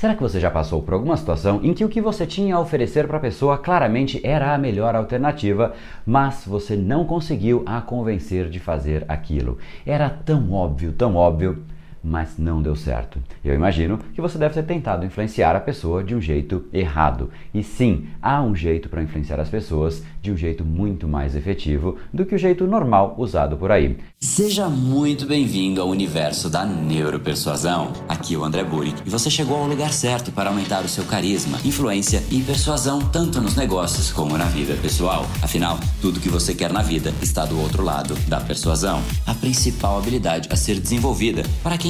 Será que você já passou por alguma situação em que o que você tinha a oferecer para a pessoa claramente era a melhor alternativa, mas você não conseguiu a convencer de fazer aquilo? Era tão óbvio, tão óbvio mas não deu certo. Eu imagino que você deve ter tentado influenciar a pessoa de um jeito errado. E sim, há um jeito para influenciar as pessoas de um jeito muito mais efetivo do que o jeito normal usado por aí. Seja muito bem-vindo ao universo da neuropersuasão. Aqui é o André Burick e você chegou ao lugar certo para aumentar o seu carisma, influência e persuasão tanto nos negócios como na vida pessoal. Afinal, tudo que você quer na vida está do outro lado da persuasão, a principal habilidade a ser desenvolvida para quem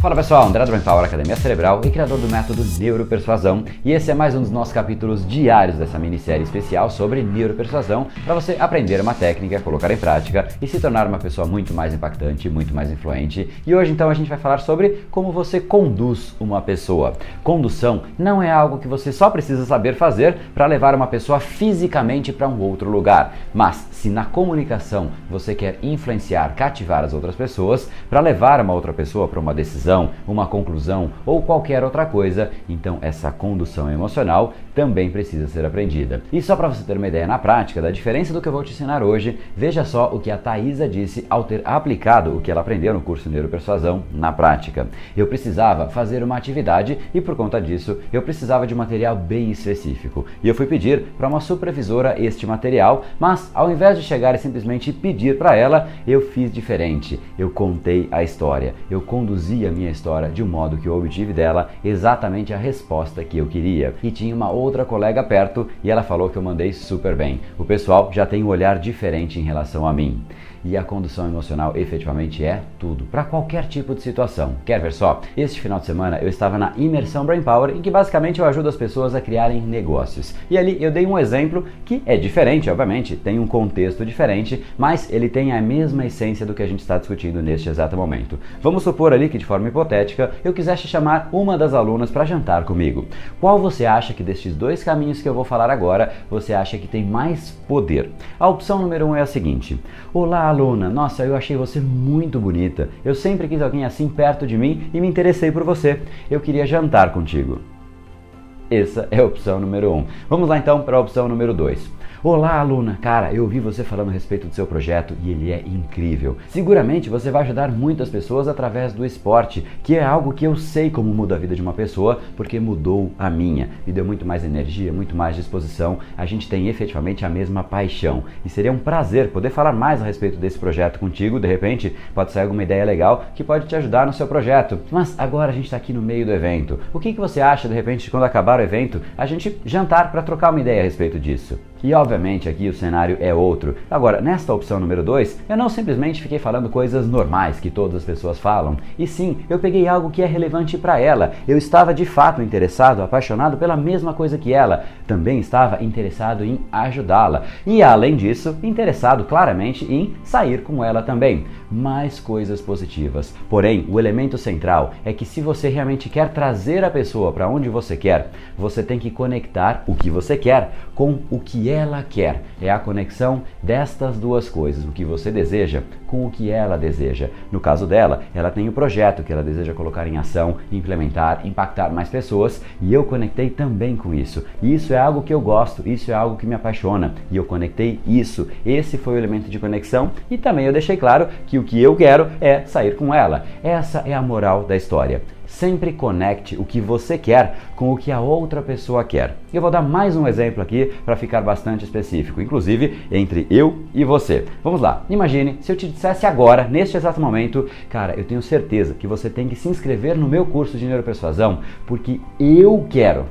Fala pessoal, André Power, Academia Cerebral e criador do método Neuropersuasão. E esse é mais um dos nossos capítulos diários dessa minissérie especial sobre neuropersuasão para você aprender uma técnica, colocar em prática e se tornar uma pessoa muito mais impactante, muito mais influente. E hoje então a gente vai falar sobre como você conduz uma pessoa. Condução não é algo que você só precisa saber fazer para levar uma pessoa fisicamente para um outro lugar, mas se na comunicação você quer influenciar, cativar as outras pessoas para levar uma outra pessoa para uma decisão decisão, uma conclusão ou qualquer outra coisa, então essa condução emocional também precisa ser aprendida. E só para você ter uma ideia na prática da diferença do que eu vou te ensinar hoje, veja só o que a Thaisa disse ao ter aplicado o que ela aprendeu no curso Neuropersuasão na prática. Eu precisava fazer uma atividade e por conta disso eu precisava de material bem específico. E eu fui pedir para uma supervisora este material, mas ao invés de chegar e simplesmente pedir para ela, eu fiz diferente. Eu contei a história, eu conduzi a minha história de um modo que eu obtive dela exatamente a resposta que eu queria. E tinha uma outra colega perto e ela falou que eu mandei super bem. O pessoal já tem um olhar diferente em relação a mim e a condução emocional efetivamente é tudo, para qualquer tipo de situação. Quer ver só? Este final de semana eu estava na Imersão Brain Power, em que basicamente eu ajudo as pessoas a criarem negócios. E ali eu dei um exemplo que é diferente, obviamente, tem um contexto diferente, mas ele tem a mesma essência do que a gente está discutindo neste exato momento. Vamos supor ali que de forma hipotética eu quisesse chamar uma das alunas para jantar comigo. Qual você acha que destes dois caminhos que eu vou falar agora, você acha que tem mais poder? A opção número um é a seguinte: Olá, aluna, nossa, eu achei você muito bonita. Eu sempre quis alguém assim perto de mim e me interessei por você. Eu queria jantar contigo. Essa é a opção número 1. Um. Vamos lá então para a opção número 2. Olá, aluna! Cara, eu ouvi você falando a respeito do seu projeto e ele é incrível. Seguramente você vai ajudar muitas pessoas através do esporte, que é algo que eu sei como muda a vida de uma pessoa, porque mudou a minha. Me deu muito mais energia, muito mais disposição. A gente tem efetivamente a mesma paixão. E seria um prazer poder falar mais a respeito desse projeto contigo. De repente, pode sair alguma ideia legal que pode te ajudar no seu projeto. Mas agora a gente está aqui no meio do evento. O que, que você acha, de repente, quando acabar o evento, a gente jantar para trocar uma ideia a respeito disso? E obviamente aqui o cenário é outro. Agora, nesta opção número 2, eu não simplesmente fiquei falando coisas normais que todas as pessoas falam, e sim, eu peguei algo que é relevante para ela. Eu estava de fato interessado, apaixonado pela mesma coisa que ela. Também estava interessado em ajudá-la. E além disso, interessado claramente em sair com ela também. Mais coisas positivas. Porém, o elemento central é que se você realmente quer trazer a pessoa para onde você quer, você tem que conectar o que você quer com o que ela quer. É a conexão destas duas coisas, o que você deseja com o que ela deseja. No caso dela, ela tem o projeto que ela deseja colocar em ação, implementar, impactar mais pessoas e eu conectei também com isso. Isso é algo que eu gosto, isso é algo que me apaixona e eu conectei isso. Esse foi o elemento de conexão e também eu deixei claro que o que eu quero é sair com ela. Essa é a moral da história. Sempre conecte o que você quer com o que a outra pessoa quer. Eu vou dar mais um exemplo aqui para ficar bastante específico, inclusive entre eu e você. Vamos lá. Imagine se eu te dissesse agora, neste exato momento, cara, eu tenho certeza que você tem que se inscrever no meu curso de neuropersuasão porque eu quero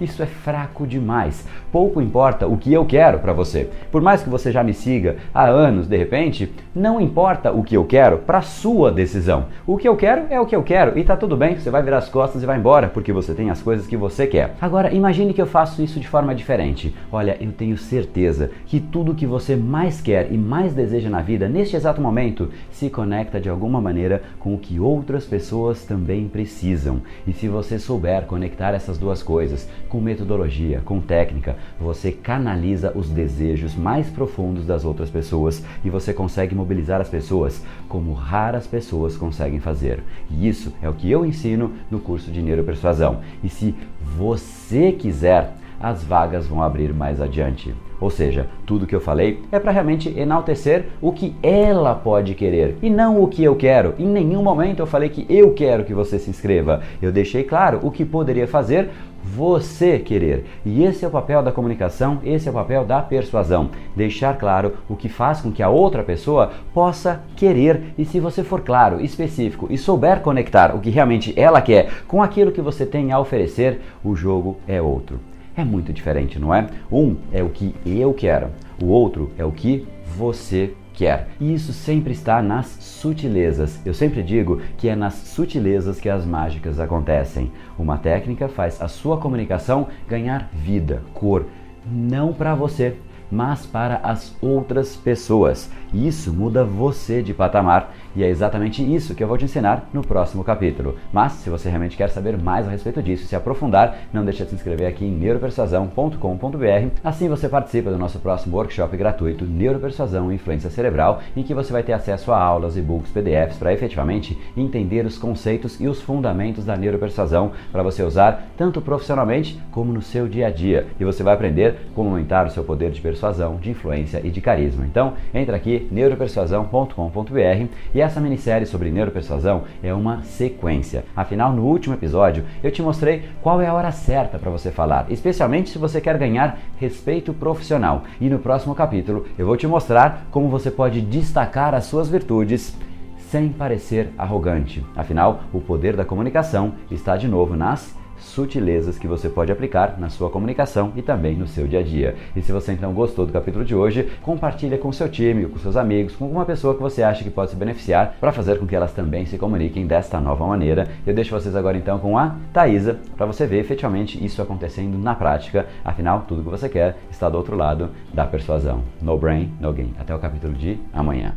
Isso é fraco demais. Pouco importa o que eu quero para você. Por mais que você já me siga há anos, de repente, não importa o que eu quero para sua decisão. O que eu quero é o que eu quero e tá tudo bem, você vai virar as costas e vai embora porque você tem as coisas que você quer. Agora, imagine que eu faço isso de forma diferente. Olha, eu tenho certeza que tudo que você mais quer e mais deseja na vida neste exato momento se conecta de alguma maneira com o que outras pessoas também precisam. E se você souber conectar essas duas coisas com metodologia, com técnica, você canaliza os desejos mais profundos das outras pessoas e você consegue mobilizar as pessoas como raras pessoas conseguem fazer. E isso é o que eu ensino no curso de Neuropersuasão. E se você quiser, as vagas vão abrir mais adiante. Ou seja, tudo que eu falei é para realmente enaltecer o que ela pode querer e não o que eu quero. Em nenhum momento eu falei que eu quero que você se inscreva. Eu deixei claro o que poderia fazer você querer. E esse é o papel da comunicação, esse é o papel da persuasão. Deixar claro o que faz com que a outra pessoa possa querer. E se você for claro, específico e souber conectar o que realmente ela quer com aquilo que você tem a oferecer, o jogo é outro é muito diferente, não é? Um é o que eu quero, o outro é o que você quer. E isso sempre está nas sutilezas. Eu sempre digo que é nas sutilezas que as mágicas acontecem. Uma técnica faz a sua comunicação ganhar vida, cor, não para você, mas para as outras pessoas. E isso muda você de patamar e é exatamente isso que eu vou te ensinar no próximo capítulo. Mas se você realmente quer saber mais a respeito disso se aprofundar, não deixe de se inscrever aqui em neuropersuasão.com.br. Assim você participa do nosso próximo workshop gratuito Neuropersuasão e Influência Cerebral, em que você vai ter acesso a aulas, e-books, PDFs para efetivamente entender os conceitos e os fundamentos da neuropersuasão para você usar tanto profissionalmente como no seu dia a dia. E você vai aprender como aumentar o seu poder de persuasão, de influência e de carisma. Então, entra aqui neuropersuasão.com.br e essa minissérie sobre neuropersuasão é uma sequência. Afinal, no último episódio, eu te mostrei qual é a hora certa para você falar, especialmente se você quer ganhar respeito profissional. E no próximo capítulo, eu vou te mostrar como você pode destacar as suas virtudes sem parecer arrogante. Afinal, o poder da comunicação está de novo nas sutilezas que você pode aplicar na sua comunicação e também no seu dia a dia. E se você então gostou do capítulo de hoje, compartilha com seu time, com seus amigos, com alguma pessoa que você acha que pode se beneficiar para fazer com que elas também se comuniquem desta nova maneira. Eu deixo vocês agora então com a Thaisa para você ver efetivamente isso acontecendo na prática. Afinal, tudo que você quer está do outro lado da persuasão. No brain, no gain. Até o capítulo de amanhã.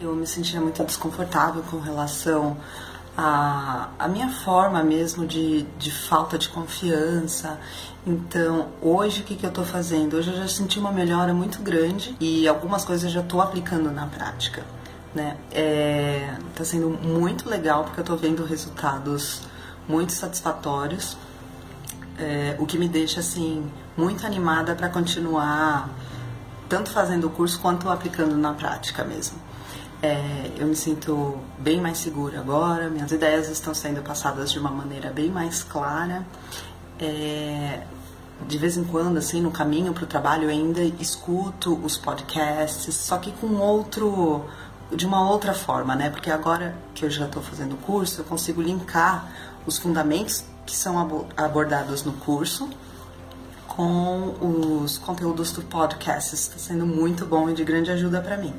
Eu me sentia muito desconfortável com relação a, a minha forma mesmo de, de falta de confiança. Então, hoje o que, que eu estou fazendo? Hoje eu já senti uma melhora muito grande e algumas coisas eu já estou aplicando na prática. Né? É, tá sendo muito legal porque eu estou vendo resultados muito satisfatórios, é, o que me deixa assim muito animada para continuar tanto fazendo o curso quanto aplicando na prática mesmo. É, eu me sinto bem mais segura agora, minhas ideias estão sendo passadas de uma maneira bem mais clara. É, de vez em quando, assim, no caminho para o trabalho, eu ainda escuto os podcasts, só que com outro, de uma outra forma, né? Porque agora que eu já estou fazendo o curso, eu consigo linkar os fundamentos que são abordados no curso com os conteúdos do podcast. Está sendo muito bom e de grande ajuda para mim.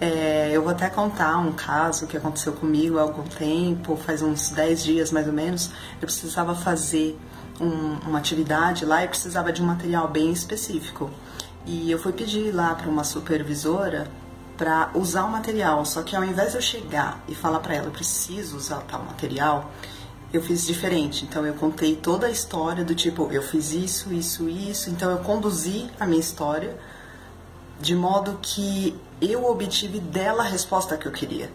É, eu vou até contar um caso que aconteceu comigo há algum tempo, faz uns 10 dias mais ou menos. Eu precisava fazer um, uma atividade lá e precisava de um material bem específico. E eu fui pedir lá para uma supervisora para usar o material, só que ao invés de eu chegar e falar para ela, eu preciso usar tal material, eu fiz diferente. Então eu contei toda a história do tipo, eu fiz isso, isso, isso. Então eu conduzi a minha história de modo que eu obtive dela a resposta que eu queria.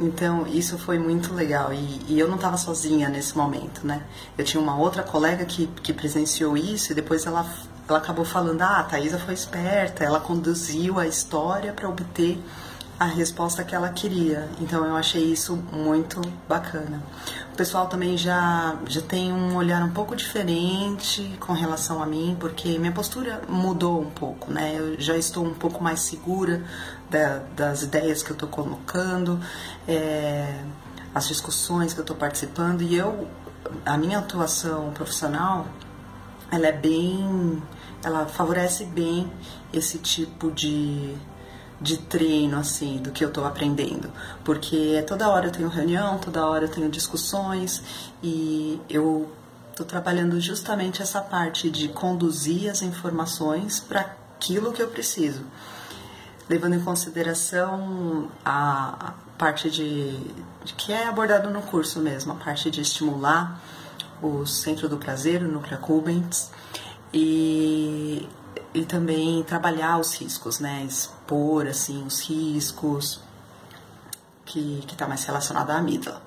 Então, isso foi muito legal. E, e eu não estava sozinha nesse momento, né? Eu tinha uma outra colega que, que presenciou isso e depois ela, ela acabou falando: ah, a Thaisa foi esperta, ela conduziu a história para obter a resposta que ela queria. Então, eu achei isso muito bacana. Pessoal também já, já tem um olhar um pouco diferente com relação a mim, porque minha postura mudou um pouco, né? Eu já estou um pouco mais segura da, das ideias que eu estou colocando, é, as discussões que eu estou participando, e eu a minha atuação profissional, ela é bem, ela favorece bem esse tipo de de treino assim do que eu estou aprendendo, porque toda hora eu tenho reunião, toda hora eu tenho discussões e eu estou trabalhando justamente essa parte de conduzir as informações para aquilo que eu preciso, levando em consideração a parte de, de que é abordado no curso mesmo, a parte de estimular o centro do prazer, o núcleo accumbens, e, e também trabalhar os riscos, né? Expor, assim, os riscos que está mais relacionado à amígdala.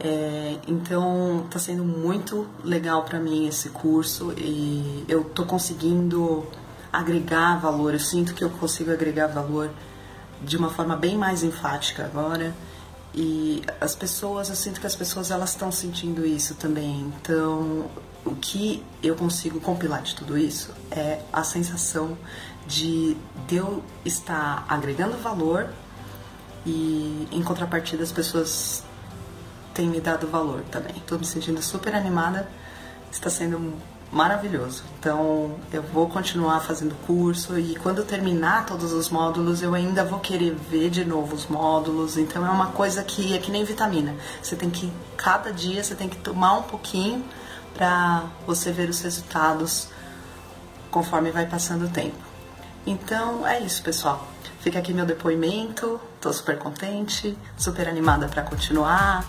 É, então, está sendo muito legal para mim esse curso e eu estou conseguindo agregar valor, eu sinto que eu consigo agregar valor de uma forma bem mais enfática agora. E as pessoas, eu sinto que as pessoas elas estão sentindo isso também. Então, o que eu consigo compilar de tudo isso é a sensação de, eu estar agregando valor e em contrapartida as pessoas têm me dado valor também. Estou me sentindo super animada, está sendo maravilhoso. Então eu vou continuar fazendo curso e quando terminar todos os módulos eu ainda vou querer ver de novo os módulos. Então é uma coisa que é que nem vitamina. Você tem que cada dia você tem que tomar um pouquinho para você ver os resultados conforme vai passando o tempo. Então é isso, pessoal. Fica aqui meu depoimento. Tô super contente, super animada para continuar.